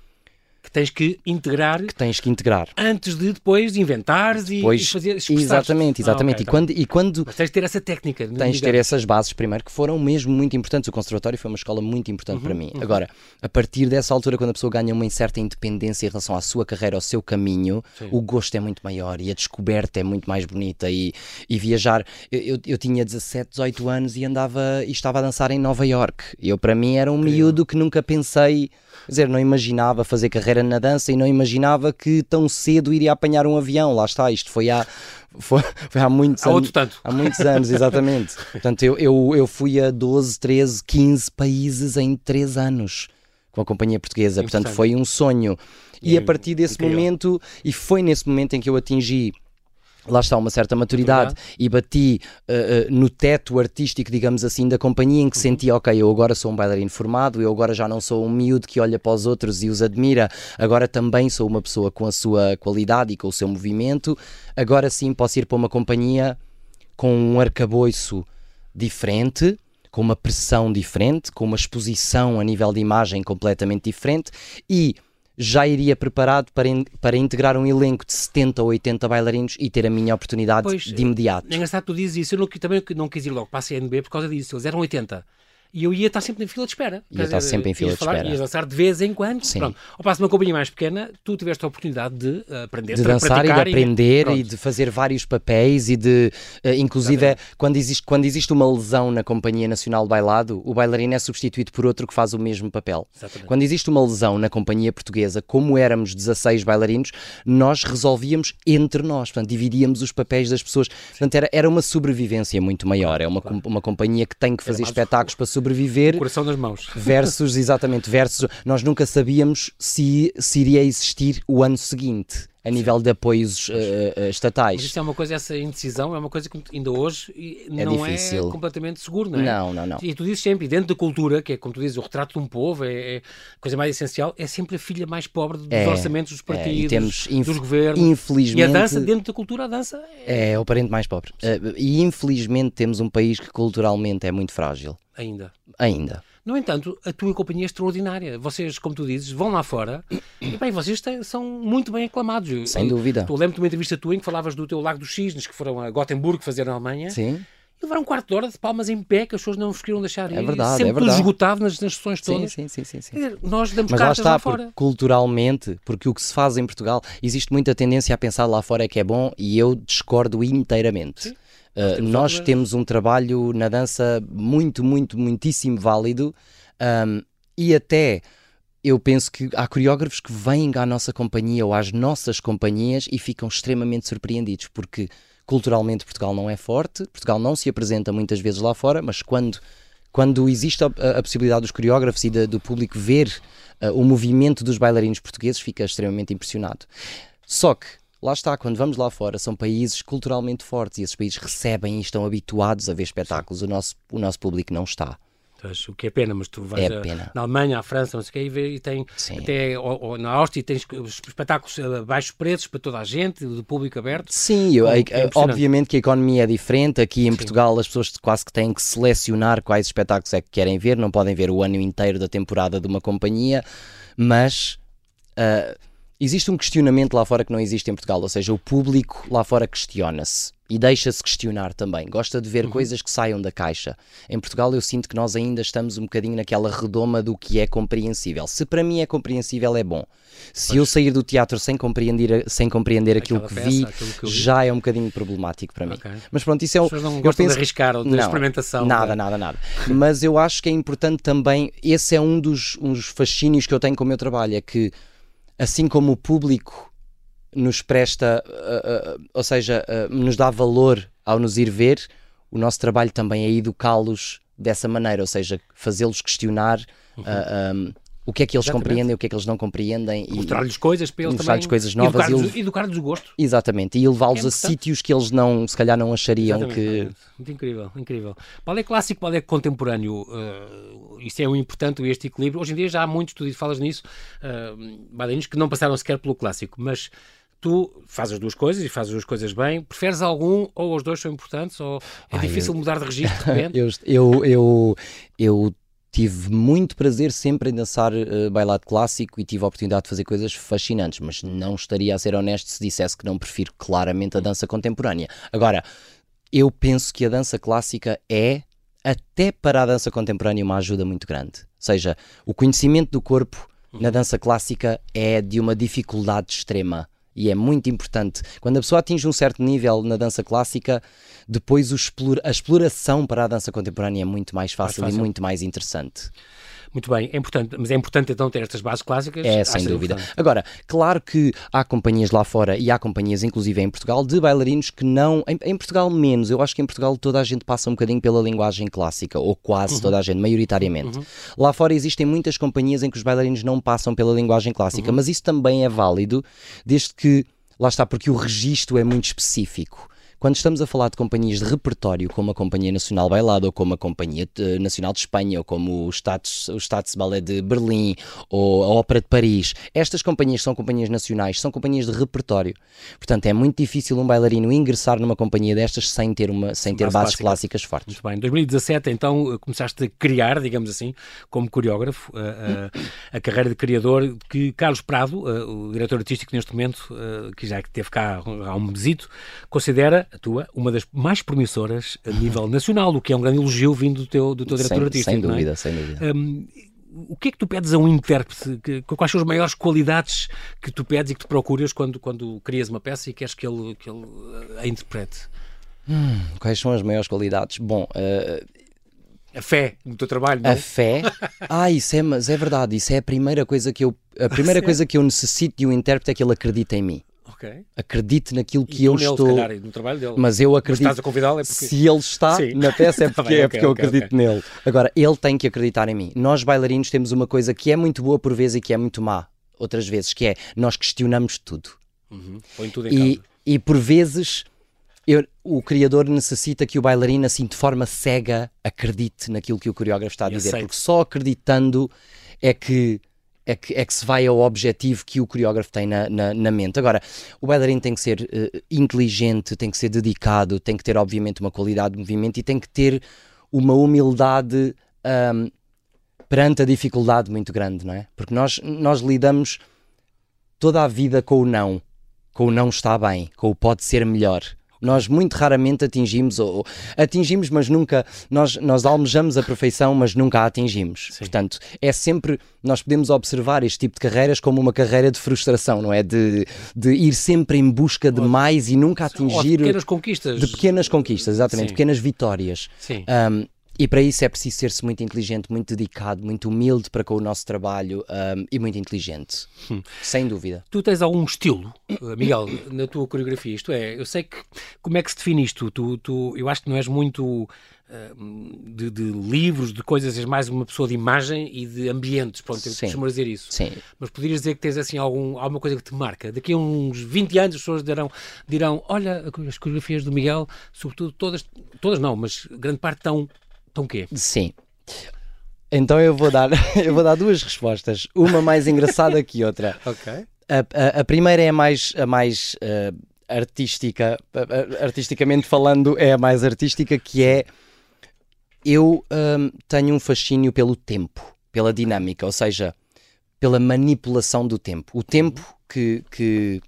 Speaker 1: que tens que integrar.
Speaker 2: Que tens que integrar.
Speaker 1: Antes de depois inventares depois, e, fazer.
Speaker 2: Exatamente, exatamente. Ah, okay, e, quando, e quando.
Speaker 1: Mas tens de ter essa técnica.
Speaker 2: Tens de ter essas bases primeiro, que foram mesmo muito importantes. O Conservatório foi uma escola muito importante uhum, para mim. Uhum. Agora, a partir dessa altura, quando a pessoa ganha uma certa independência em relação à sua carreira, ao seu caminho, Sim. o gosto é muito maior e a descoberta é muito mais bonita. E, e viajar. Eu, eu, eu tinha 17, 18 anos e andava e estava a dançar em Nova York. Eu, para mim, era um miúdo que nunca pensei Quer dizer, não imaginava fazer carreira na dança e não imaginava que tão cedo iria apanhar um avião. Lá está, isto foi há. Foi, foi há muitos
Speaker 1: há
Speaker 2: anos.
Speaker 1: tanto.
Speaker 2: Há muitos anos, exatamente. Portanto, eu, eu, eu fui a 12, 13, 15 países em 3 anos com a companhia portuguesa. Portanto, foi um sonho. E, e a partir desse incrível. momento, e foi nesse momento em que eu atingi lá está uma certa maturidade e bati uh, uh, no teto artístico, digamos assim, da companhia em que uhum. senti, ok, eu agora sou um bailarino formado, eu agora já não sou um miúdo que olha para os outros e os admira, agora também sou uma pessoa com a sua qualidade e com o seu movimento, agora sim posso ir para uma companhia com um arcabouço diferente, com uma pressão diferente, com uma exposição a nível de imagem completamente diferente e já iria preparado para, in, para integrar um elenco de 70 ou 80 bailarinos e ter a minha oportunidade pois, de imediato.
Speaker 1: É engraçado que tu dizes isso. Eu não, também não quis ir logo para a CNB por causa disso. Eles eram 80 e eu ia estar sempre em fila de espera.
Speaker 2: Ia estar sempre em fila de
Speaker 1: falar,
Speaker 2: espera.
Speaker 1: Ias dançar de vez em quando. Sim. Pronto. Ao passo de uma companhia mais pequena, tu tiveste a oportunidade de uh, aprender,
Speaker 2: de dançar e de aprender e, e, de fazer vários papéis e de, uh, inclusive, quando existe, quando existe uma lesão na Companhia Nacional de Bailado, o bailarino é substituído por outro que faz o mesmo papel. Exatamente. Quando existe uma lesão na Companhia Portuguesa, como éramos 16 bailarinos, nós resolvíamos entre nós, portanto, dividíamos os papéis das pessoas. Portanto, era, era uma sobrevivência muito maior. É uma, claro. uma companhia que tem que fazer espetáculos para sobreviver.
Speaker 1: O coração das mãos.
Speaker 2: Versus, exatamente, versus. Nós nunca sabíamos se, se iria existir o ano seguinte a nível de apoios uh, uh, estatais.
Speaker 1: Mas isto é uma coisa, essa indecisão é uma coisa que ainda hoje é não é é completamente seguro, não é?
Speaker 2: Não, não, não.
Speaker 1: E tu dizes sempre, dentro da cultura, que é como tu dizes, o retrato de um povo, é, é a coisa mais essencial, é sempre a filha mais pobre dos é, orçamentos dos é, partidos, temos, dos governos.
Speaker 2: Infelizmente.
Speaker 1: E a dança, dentro da cultura, a dança
Speaker 2: é. É o parente mais pobre. Uh, e infelizmente temos um país que culturalmente é muito frágil.
Speaker 1: Ainda.
Speaker 2: Ainda.
Speaker 1: No entanto, a tua companhia é extraordinária. Vocês, como tu dizes, vão lá fora e bem, vocês têm, são muito bem aclamados.
Speaker 2: Sem dúvida.
Speaker 1: Tu lembro de uma entrevista tua em que falavas do teu Lago dos Cisnes, que foram a Gothenburg fazer na Alemanha.
Speaker 2: Sim.
Speaker 1: E levaram um quarto de hora de palmas em pé que as pessoas não vos queriam deixar
Speaker 2: ir. É verdade,
Speaker 1: Sempre
Speaker 2: é verdade.
Speaker 1: esgotado nas, nas sessões todas.
Speaker 2: Sim, sim, sim. sim, sim.
Speaker 1: Dizer, nós damos
Speaker 2: Mas
Speaker 1: lá
Speaker 2: está,
Speaker 1: lá fora.
Speaker 2: culturalmente, porque o que se faz em Portugal, existe muita tendência a pensar lá fora é que é bom e eu discordo inteiramente. Sim. Uh, nós temos um trabalho na dança muito, muito, muitíssimo válido um, e até eu penso que há coreógrafos que vêm à nossa companhia ou às nossas companhias e ficam extremamente surpreendidos, porque culturalmente Portugal não é forte, Portugal não se apresenta muitas vezes lá fora, mas quando, quando existe a, a possibilidade dos coreógrafos e de, do público ver uh, o movimento dos bailarinos portugueses, fica extremamente impressionado. Só que lá está, quando vamos lá fora, são países culturalmente fortes e esses países recebem e estão habituados a ver espetáculos. O nosso, o nosso público não está
Speaker 1: o que é pena, mas tu vais é a, na Alemanha, à França, não sei o que, e, vê, e tem Sim. até ou, ou, na Áustria tens espetáculos a baixos preços para toda a gente, de público aberto.
Speaker 2: Sim, eu, é, é obviamente que a economia é diferente. Aqui em Sim. Portugal as pessoas quase que têm que selecionar quais espetáculos é que querem ver, não podem ver o ano inteiro da temporada de uma companhia, mas. Uh, existe um questionamento lá fora que não existe em Portugal, ou seja, o público lá fora questiona-se e deixa-se questionar também, gosta de ver uhum. coisas que saiam da caixa. Em Portugal eu sinto que nós ainda estamos um bocadinho naquela redoma do que é compreensível. Se para mim é compreensível, é bom. Se pois. eu sair do teatro sem compreender, sem compreender aquilo que, peça, vi, aquilo que vi, já é um bocadinho problemático para mim. Okay. Mas pronto, isso é
Speaker 1: o. não eu penso, de arriscar ou de não, experimentação.
Speaker 2: Nada, nada, nada. Mas eu acho que é importante também, esse é um dos, um dos fascínios que eu tenho com o meu trabalho, é que assim como o público nos presta, uh, uh, ou seja, uh, nos dá valor ao nos ir ver, o nosso trabalho também é educá-los dessa maneira, ou seja, fazê-los questionar uhum. um, o que é que eles Exatamente. compreendem, o que é que eles não compreendem.
Speaker 1: Mostrar-lhes coisas para eles
Speaker 2: mostrar-lhes coisas novas.
Speaker 1: Educar-lhes educar o gosto.
Speaker 2: Exatamente, e levá-los é a sítios que eles não, se calhar não achariam Exatamente. que...
Speaker 1: Muito incrível, incrível. Qual é clássico, qual é contemporâneo? Uh, isso é um importante, este equilíbrio. Hoje em dia já há muitos, tu falas nisso, uh, que não passaram sequer pelo clássico, mas tu fazes as duas coisas e fazes as duas coisas bem. Preferes algum ou os dois são importantes? Ou é Ai, difícil eu... mudar de registro de repente?
Speaker 2: eu, eu, eu, eu tive muito prazer sempre em dançar uh, bailado clássico e tive a oportunidade de fazer coisas fascinantes, mas não estaria a ser honesto se dissesse que não prefiro claramente a dança contemporânea. Agora, eu penso que a dança clássica é, até para a dança contemporânea, uma ajuda muito grande. Ou seja, o conhecimento do corpo na dança clássica é de uma dificuldade extrema. E é muito importante. Quando a pessoa atinge um certo nível na dança clássica, depois explora, a exploração para a dança contemporânea é muito mais fácil, mais fácil. e muito mais interessante.
Speaker 1: Muito bem, é importante, mas é importante então ter estas bases clássicas.
Speaker 2: É, sem dúvida. Importante. Agora, claro que há companhias lá fora e há companhias, inclusive em Portugal, de bailarinos que não. Em, em Portugal, menos. Eu acho que em Portugal toda a gente passa um bocadinho pela linguagem clássica, ou quase uhum. toda a gente, maioritariamente. Uhum. Lá fora existem muitas companhias em que os bailarinos não passam pela linguagem clássica, uhum. mas isso também é válido, desde que. Lá está, porque o registro é muito específico. Quando estamos a falar de companhias de repertório, como a Companhia Nacional Bailado, ou como a Companhia Nacional de Espanha, ou como o Staats, o Staatsballet de Berlim, ou a Ópera de Paris, estas companhias são companhias nacionais, são companhias de repertório. Portanto, é muito difícil um bailarino ingressar numa companhia destas sem ter, uma, sem ter bases clássicas fortes.
Speaker 1: Muito bem. Em 2017, então, começaste a criar, digamos assim, como coreógrafo, a, a, a carreira de criador que Carlos Prado, o diretor artístico neste momento, que já teve cá há um besito, considera a tua, uma das mais promissoras a nível nacional, o que é um grande elogio vindo do teu, do teu diretor sem, artístico.
Speaker 2: Sem
Speaker 1: é?
Speaker 2: dúvida, é? sem dúvida. Um,
Speaker 1: o que é que tu pedes a um intérprete? Quais são as maiores qualidades que tu pedes e que tu procuras quando, quando crias uma peça e queres que ele, que ele a interprete?
Speaker 2: Hum, quais são as maiores qualidades? Bom, uh,
Speaker 1: a fé no teu trabalho, não?
Speaker 2: A fé? Ah, isso é, mas é verdade. Isso é a primeira coisa que eu, a primeira coisa que eu necessito de um intérprete é que ele acredite em mim. Okay. Acredite naquilo que eu nele, estou. Calhar,
Speaker 1: no trabalho dele.
Speaker 2: Mas eu acredito. Mas estás a
Speaker 1: convidá-lo é porque...
Speaker 2: Se ele está Sim. na peça é tá porque, é porque okay, eu acredito okay. nele. Agora, ele tem que acreditar em mim. Nós bailarinos temos uma coisa que é muito boa por vezes e que é muito má outras vezes, que é nós questionamos tudo.
Speaker 1: Uhum. Põe tudo em e,
Speaker 2: e por vezes eu, o criador necessita que o bailarino, assim, de forma cega, acredite naquilo que o coreógrafo está a dizer, porque só acreditando é que é que, é que se vai ao objetivo que o coreógrafo tem na, na, na mente. Agora, o bailarino tem que ser uh, inteligente, tem que ser dedicado, tem que ter, obviamente, uma qualidade de movimento e tem que ter uma humildade um, perante a dificuldade muito grande, não é? Porque nós, nós lidamos toda a vida com o não, com o não está bem, com o pode ser melhor. Nós muito raramente atingimos, ou atingimos, mas nunca, nós, nós almejamos a perfeição, mas nunca a atingimos. Sim. Portanto, é sempre, nós podemos observar este tipo de carreiras como uma carreira de frustração, não é? De, de ir sempre em busca de mais e nunca atingir. de
Speaker 1: pequenas conquistas.
Speaker 2: De pequenas conquistas, exatamente, Sim. pequenas vitórias.
Speaker 1: Sim.
Speaker 2: Um, e para isso é preciso ser-se muito inteligente, muito dedicado, muito humilde para com o nosso trabalho um, e muito inteligente, hum. sem dúvida.
Speaker 1: Tu tens algum estilo, eh, Miguel, na tua coreografia? Isto é, eu sei que como é que se define isto? Tu, tu, eu acho que não és muito uh, de, de, livros, de coisas, és mais uma pessoa de imagem e de ambientes, pronto, eu costumo dizer isso.
Speaker 2: Sim.
Speaker 1: Mas poderias dizer que tens assim algum, alguma coisa que te marca? Daqui a uns 20 anos as pessoas dirão, dirão olha, as coreografias do Miguel, sobretudo todas, todas não, mas grande parte estão então o quê?
Speaker 2: Sim. Então eu vou dar, eu vou dar duas respostas, uma mais engraçada que outra.
Speaker 1: ok.
Speaker 2: A, a, a primeira é a mais, a mais uh, artística, uh, artisticamente falando, é a mais artística, que é eu um, tenho um fascínio pelo tempo, pela dinâmica, ou seja, pela manipulação do tempo. O tempo que, que,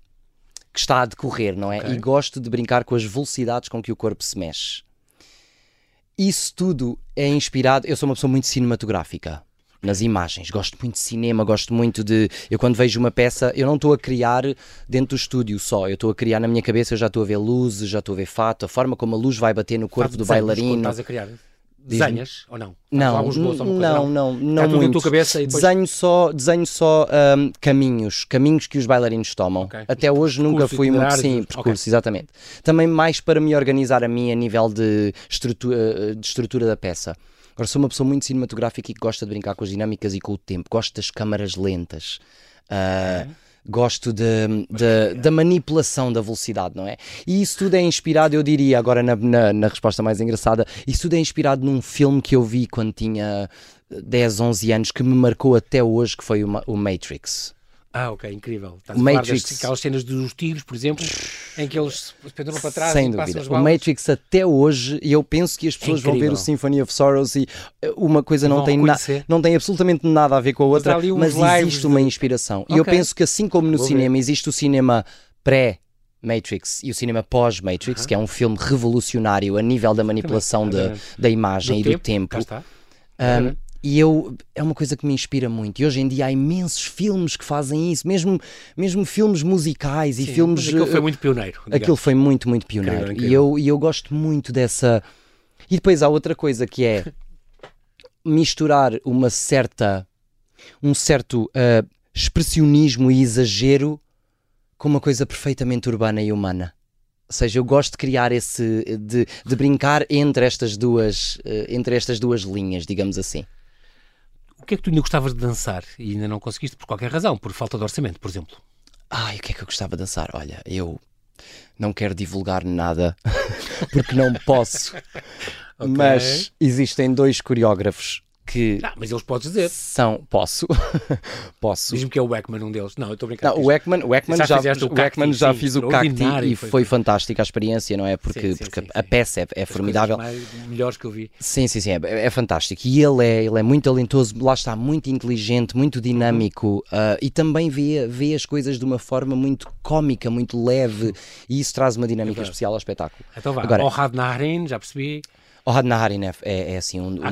Speaker 2: que está a decorrer, não é? Okay. E gosto de brincar com as velocidades com que o corpo se mexe isso tudo é inspirado. Eu sou uma pessoa muito cinematográfica nas imagens. Gosto muito de cinema, gosto muito de. Eu, quando vejo uma peça, eu não estou a criar dentro do estúdio só. Eu estou a criar na minha cabeça, eu já estou a ver luzes, já estou a ver fato, a forma como a luz vai bater no corpo do bailarino.
Speaker 1: Estás a criar? Desenhas ou não?
Speaker 2: Não,
Speaker 1: alguns
Speaker 2: não, não, não, não muito.
Speaker 1: tua cabeça e
Speaker 2: depois... Desenho só, desenho só um, caminhos, caminhos que os bailarinos tomam. Okay. Até hoje nunca fui muito sim, percurso, okay. exatamente. Também mais para me organizar a mim a nível de estrutura, de estrutura da peça. Agora, sou uma pessoa muito cinematográfica e que gosta de brincar com as dinâmicas e com o tempo. Gosto das câmaras lentas. Uh, gosto de, de, da manipulação da velocidade, não é? E isso tudo é inspirado, eu diria, agora na, na, na, resposta mais engraçada, isso tudo é inspirado num filme que eu vi quando tinha 10, 11 anos, que me marcou até hoje, que foi o, o Matrix.
Speaker 1: Ah, ok, incrível. Estás o Matrix. aquelas cenas dos tiros, por exemplo, em que eles se penduram para trás Sem e dúvida.
Speaker 2: O Matrix até hoje, e eu penso que as pessoas é vão ver o Symphony of Sorrows e eh, uma coisa não tem, não tem absolutamente nada a ver com a outra, mas, mas existe de... uma inspiração. Okay. E eu penso que assim como no Vou cinema ver. existe o cinema pré Matrix e o cinema pós-Matrix, uh -huh. que é um filme revolucionário a nível da manipulação de, da imagem do e tempo, do tempo. Um, e eu é uma coisa que me inspira muito. E hoje em dia há imensos filmes que fazem isso, mesmo, mesmo filmes musicais e Sim, filmes.
Speaker 1: Aquilo foi muito pioneiro.
Speaker 2: Digamos. Aquilo foi muito, muito pioneiro. Incrível, incrível. E, eu, e eu gosto muito dessa. E depois há outra coisa que é misturar uma certa. um certo uh, expressionismo e exagero com uma coisa perfeitamente urbana e humana. Ou seja, eu gosto de criar esse. de, de brincar entre estas duas. Uh, entre estas duas linhas, digamos assim.
Speaker 1: O que é que tu ainda gostavas de dançar e ainda não conseguiste por qualquer razão, por falta de orçamento, por exemplo?
Speaker 2: Ai, o que é que eu gostava de dançar? Olha, eu não quero divulgar nada porque não posso. okay. Mas existem dois coreógrafos que.
Speaker 1: Não, mas eles podes dizer.
Speaker 2: São. Posso. Posso.
Speaker 1: Diz-me que é o Ekman um deles. Não, eu estou brincando.
Speaker 2: Não, o Ekman, o Ekman já, já, o, o Ekman já sim, fiz o Cacti e foi, foi fantástica a experiência, não é? Porque, sim, sim, porque a peça é, é formidável.
Speaker 1: Mais, melhores que eu vi.
Speaker 2: Sim, sim, sim. É, é, fantástico. E ele é, ele é muito talentoso, lá está, muito inteligente, muito dinâmico uh, e também vê, vê as coisas de uma forma muito cómica, muito leve e isso traz uma dinâmica especial ao espetáculo.
Speaker 1: Então vá, Agora, Ohad Naharin, já percebi.
Speaker 2: Ohad Naharin é, é, é assim um, uma,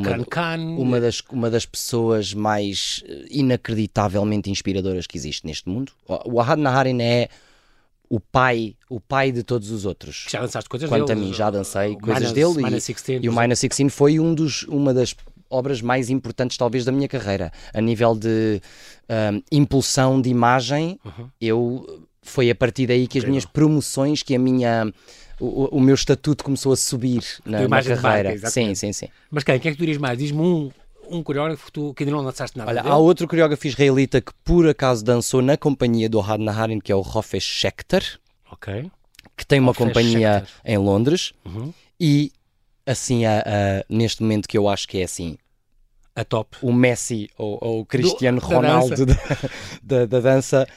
Speaker 2: uma, das, uma das pessoas mais eh, inacreditavelmente inspiradoras que existe neste mundo. O Ohad Naharin é o pai, o pai de todos os outros.
Speaker 1: Já dançaste coisas
Speaker 2: Quanto
Speaker 1: dele?
Speaker 2: a mim, já dancei coisas dele. Minus e, 16, e o Minus 16 foi um dos, uma das obras mais importantes talvez da minha carreira. A nível de um, impulsão de imagem, uhum. eu foi a partir daí que as minhas promoções, que a minha o, o meu estatuto começou a subir na, na carreira. Marca, sim, sim, sim.
Speaker 1: Mas quem? Quem é que tu dirias mais? Diz-me um, um coreógrafo que, tu, que ainda não lançaste nada.
Speaker 2: Olha, dele? há outro coreógrafo israelita que por acaso dançou na companhia do Had Naharin, que é o Rofesh Schechter.
Speaker 1: Ok.
Speaker 2: Que tem uma companhia Schechter. em Londres. Uhum. E assim, a, a, neste momento que eu acho que é assim.
Speaker 1: A top.
Speaker 2: O Messi ou, ou o Cristiano do, Ronaldo da dança, da, da, da dança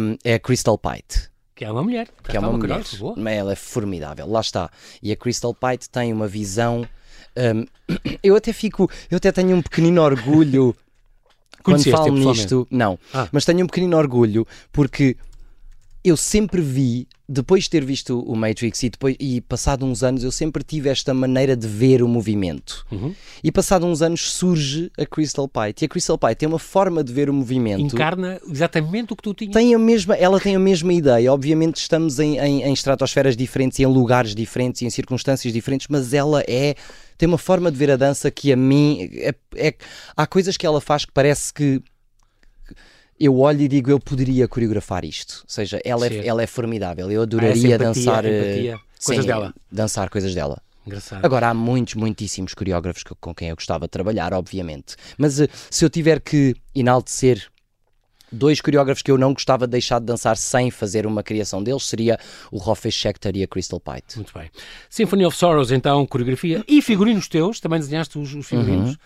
Speaker 2: um, é a Crystal Pite.
Speaker 1: Que é uma mulher.
Speaker 2: Que é uma, uma mulher. Mas ela é formidável. Lá está. E a Crystal Pite tem uma visão. Um, eu até fico. Eu até tenho um pequenino orgulho. quando falo nisto. Não. Ah. Mas tenho um pequenino orgulho porque eu sempre vi depois de ter visto o Matrix e, depois, e passado uns anos, eu sempre tive esta maneira de ver o movimento. Uhum. E passado uns anos surge a Crystal Pite. E a Crystal Pite tem uma forma de ver o movimento.
Speaker 1: Encarna exatamente o que tu tinhas.
Speaker 2: Tem a mesma, ela tem a mesma ideia. Obviamente estamos em, em, em estratosferas diferentes, em lugares diferentes e em circunstâncias diferentes, mas ela é tem uma forma de ver a dança que a mim é, é, há coisas que ela faz que parece que eu olho e digo, eu poderia coreografar isto. Ou seja, ela, é, ela é formidável. Eu adoraria ah, dançar.
Speaker 1: Empatia. Eh, coisas sim, dela.
Speaker 2: Dançar coisas dela.
Speaker 1: Engraçado.
Speaker 2: Agora, há muitos, muitíssimos coreógrafos com quem eu gostava de trabalhar, obviamente. Mas uh, se eu tiver que enaltecer dois coreógrafos que eu não gostava de deixar de dançar sem fazer uma criação deles seria o Roffe Schechter e a Crystal Pite.
Speaker 1: Muito bem. Symphony of Sorrows, então, coreografia e figurinos teus, também desenhaste os, os figurinos. Uhum.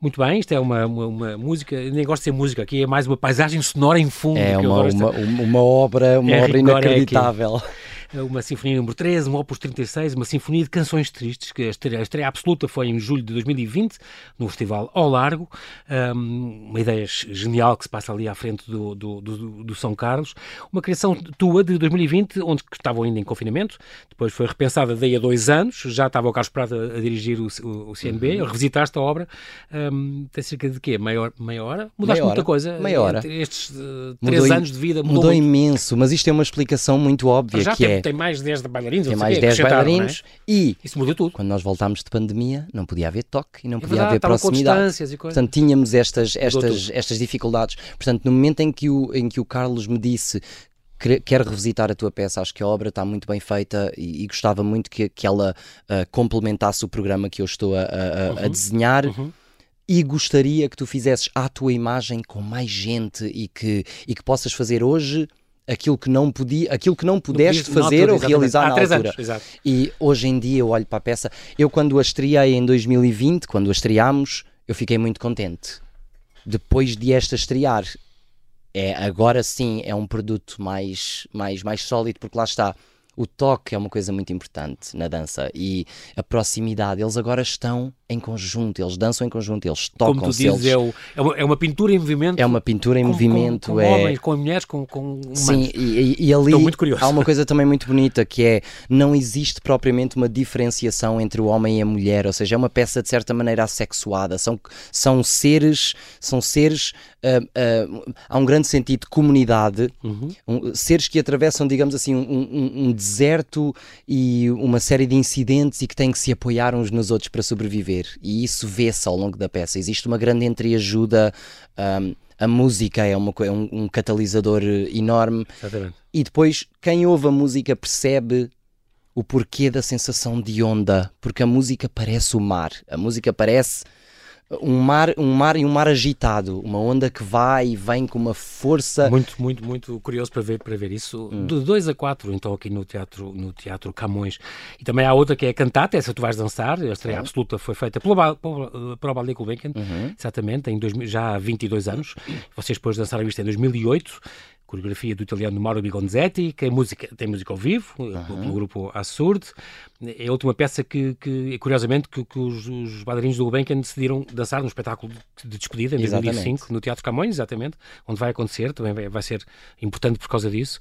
Speaker 1: Muito bem, isto é uma, uma, uma, música, nem gosto de ser música, aqui é mais uma paisagem sonora em fundo.
Speaker 2: É uma, uma, uma, obra, uma é obra inacreditável. É
Speaker 1: uma sinfonia número 13, um opus 36, uma sinfonia de canções tristes, que a estreia, a estreia absoluta foi em julho de 2020, no Festival Ao Largo, um, uma ideia genial que se passa ali à frente do, do, do, do, São Carlos, uma criação tua de 2020, onde estavam ainda em confinamento, depois foi repensada daí a dois anos, já estava o Carlos Prata a, dirigir o, o, o CNB, uhum. revisitaste a obra, um, tem cerca de quê? Meia, meia hora? Mudaste meia muita coisa?
Speaker 2: Meia hora.
Speaker 1: Estes uh, três mudou anos de vida
Speaker 2: mudou, mudou imenso, mas isto é uma explicação muito óbvia, que
Speaker 1: tem,
Speaker 2: é
Speaker 1: tem mais 10 bailarinos.
Speaker 2: Tem mais 10 bailarinos
Speaker 1: é?
Speaker 2: e
Speaker 1: isso muda tudo.
Speaker 2: Quando nós voltámos de pandemia, não podia haver toque e não é podia verdade, haver proximidade. Portanto, tínhamos estas, estas, estas dificuldades. Portanto, no momento em que, o, em que o Carlos me disse quero revisitar a tua peça, acho que a obra está muito bem feita e, e gostava muito que, que ela uh, complementasse o programa que eu estou a, a, uhum. a desenhar. Uhum. E gostaria que tu fizesses à tua imagem com mais gente e que, e que possas fazer hoje aquilo que não podia, aquilo que não pudeste não fazer altura, ou realizar Há na altura. Anos, e hoje em dia eu olho para a peça, eu quando a estreiei em 2020, quando a estreámos, eu fiquei muito contente. Depois de esta estrear, é agora sim é um produto mais mais mais sólido porque lá está o toque é uma coisa muito importante na dança e a proximidade. Eles agora estão em conjunto, eles dançam em conjunto, eles tocam
Speaker 1: Como tu dizes, é, o, é, uma, é, uma, pintura em movimento.
Speaker 2: É uma pintura em com, movimento.
Speaker 1: Com, com
Speaker 2: é...
Speaker 1: homens, com mulheres, com, com
Speaker 2: Sim, e, e ali há uma coisa também muito bonita que é não existe propriamente uma diferenciação entre o homem e a mulher, ou seja, é uma peça de certa maneira assexuada. São, são seres, são seres uh, uh, há um grande sentido de comunidade, uhum. um, seres que atravessam, digamos assim, um, um, um deserto e uma série de incidentes e que têm que se apoiar uns nos outros para sobreviver. E isso vê-se ao longo da peça. Existe uma grande entreajuda. Um, a música é, uma, é um, um, catalisador enorme. Exatamente. E depois, quem ouve a música percebe o porquê da sensação de onda, porque a música parece o mar, a música parece um mar, um mar e um mar agitado, uma onda que vai e vem com uma força.
Speaker 1: Muito, muito, muito curioso para ver, para ver isso. Hum. De 2 a 4, então, aqui no Teatro, no teatro Camões. E também há outra que é a cantata, essa tu vais dançar. A estreia absoluta foi feita pela, pela, pela Ballet Gulbenkian, uhum. exatamente, em dois, já há 22 anos. Vocês depois dançaram isto em 2008 coreografia do italiano Mauro Bigonzetti, que é música, tem música ao vivo, uhum. pelo grupo Assurde. É a última peça que, que curiosamente, que, que os, os bailarinos do Gulbenkian decidiram dançar no espetáculo de despedida em exatamente. 2005, no Teatro Camões, exatamente, onde vai acontecer, também vai, vai ser importante por causa disso.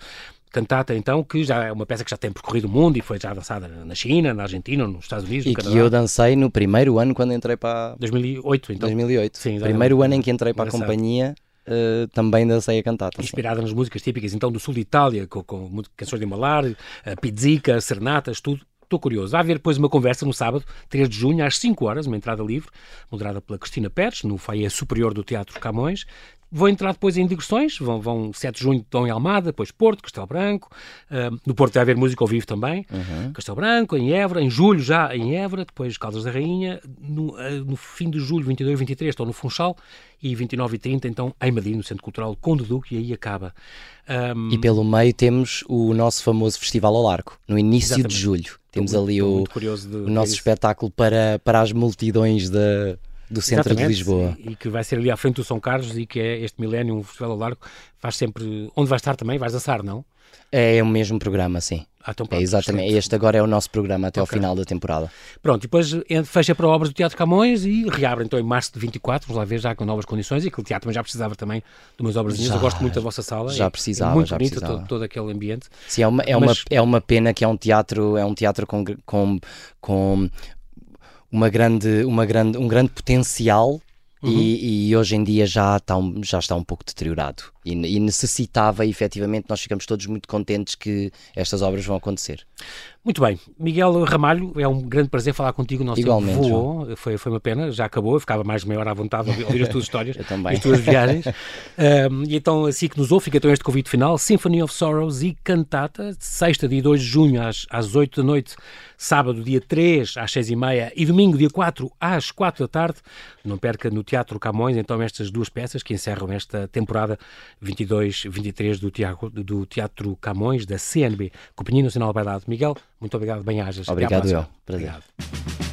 Speaker 1: Cantata, então, que já é uma peça que já tem percorrido o mundo e foi já dançada na China, na Argentina, nos Estados Unidos,
Speaker 2: e
Speaker 1: no
Speaker 2: Canadá. que eu dancei no primeiro ano quando entrei para...
Speaker 1: 2008, então.
Speaker 2: 2008. Sim, primeiro ano em que entrei para a companhia Uh, também dancei a cantata.
Speaker 1: Inspirada nas músicas típicas então do sul de Itália, com, com canções de Malar, uh, pizzica, serenatas, tudo. Estou curioso. Há haver depois uma conversa no sábado, 3 de junho, às 5 horas, uma entrada livre, moderada pela Cristina Pérez, no foyer superior do Teatro Camões. Vão entrar depois em digressões, vão, vão 7 de junho estão em Almada, depois Porto, Castelo Branco, uh, no Porto vai haver música ao vivo também, uhum. Castelo Branco, em Évora, em julho já em Évora, depois Caldas da Rainha, no, uh, no fim de julho, 22 e 23 estão no Funchal e 29 e 30 então em Madrid, no Centro Cultural Conde Duque e aí acaba.
Speaker 2: Um... E pelo meio temos o nosso famoso Festival ao Largo, no início Exatamente. de julho. Temos muito, ali o, o nosso espetáculo para, para as multidões da do centro Exatamente, de Lisboa.
Speaker 1: E, que vai ser ali à frente do São Carlos e que é este milénio, um festival ao largo, faz sempre. Onde vais estar também? Vais dançar, não?
Speaker 2: É o mesmo programa, sim. Ah, então pronto, é exatamente. Excelente. Este agora é o nosso programa até okay. ao final da temporada.
Speaker 1: Pronto, e depois fecha para obras do Teatro Camões e reabre então em março de 24, vamos lá ver já com novas condições e aquele teatro já precisava também de umas obras. Eu gosto muito da vossa sala.
Speaker 2: Já precisava,
Speaker 1: é muito
Speaker 2: já
Speaker 1: bonito
Speaker 2: precisava.
Speaker 1: Todo, todo, aquele ambiente.
Speaker 2: Sim, é uma, é, Mas... uma, é uma pena que é um teatro, é um teatro com, com, com uma grande, uma grande, um grande potencial Uhum. E, e, hoje em dia já está um, já está um pouco deteriorado e, e, necessitava efetivamente, nós ficamos todos muito contentes que estas obras vão acontecer.
Speaker 1: Muito bem, Miguel Ramalho, é um grande prazer falar contigo. Nosso Igualmente, voou, foi, foi uma pena, já acabou, eu ficava mais de meia hora à vontade a ouvir as tuas histórias, as tuas viagens. um, e então, assim que nos ouve, fica então este convite final: Symphony of Sorrows e Cantata, sexta, dia 2 de junho, às, às 8 da noite, sábado, dia 3, às 6 e meia, e domingo, dia 4, às 4 da tarde. Não perca no Teatro Camões, então, estas duas peças que encerram esta temporada 22-23 do, teatro, do Teatro Camões, da CNB, Companhia Nacional Bailado. Miguel, muito obrigado, bem-ajas.
Speaker 2: Obrigado, eu. Prazer. Obrigado.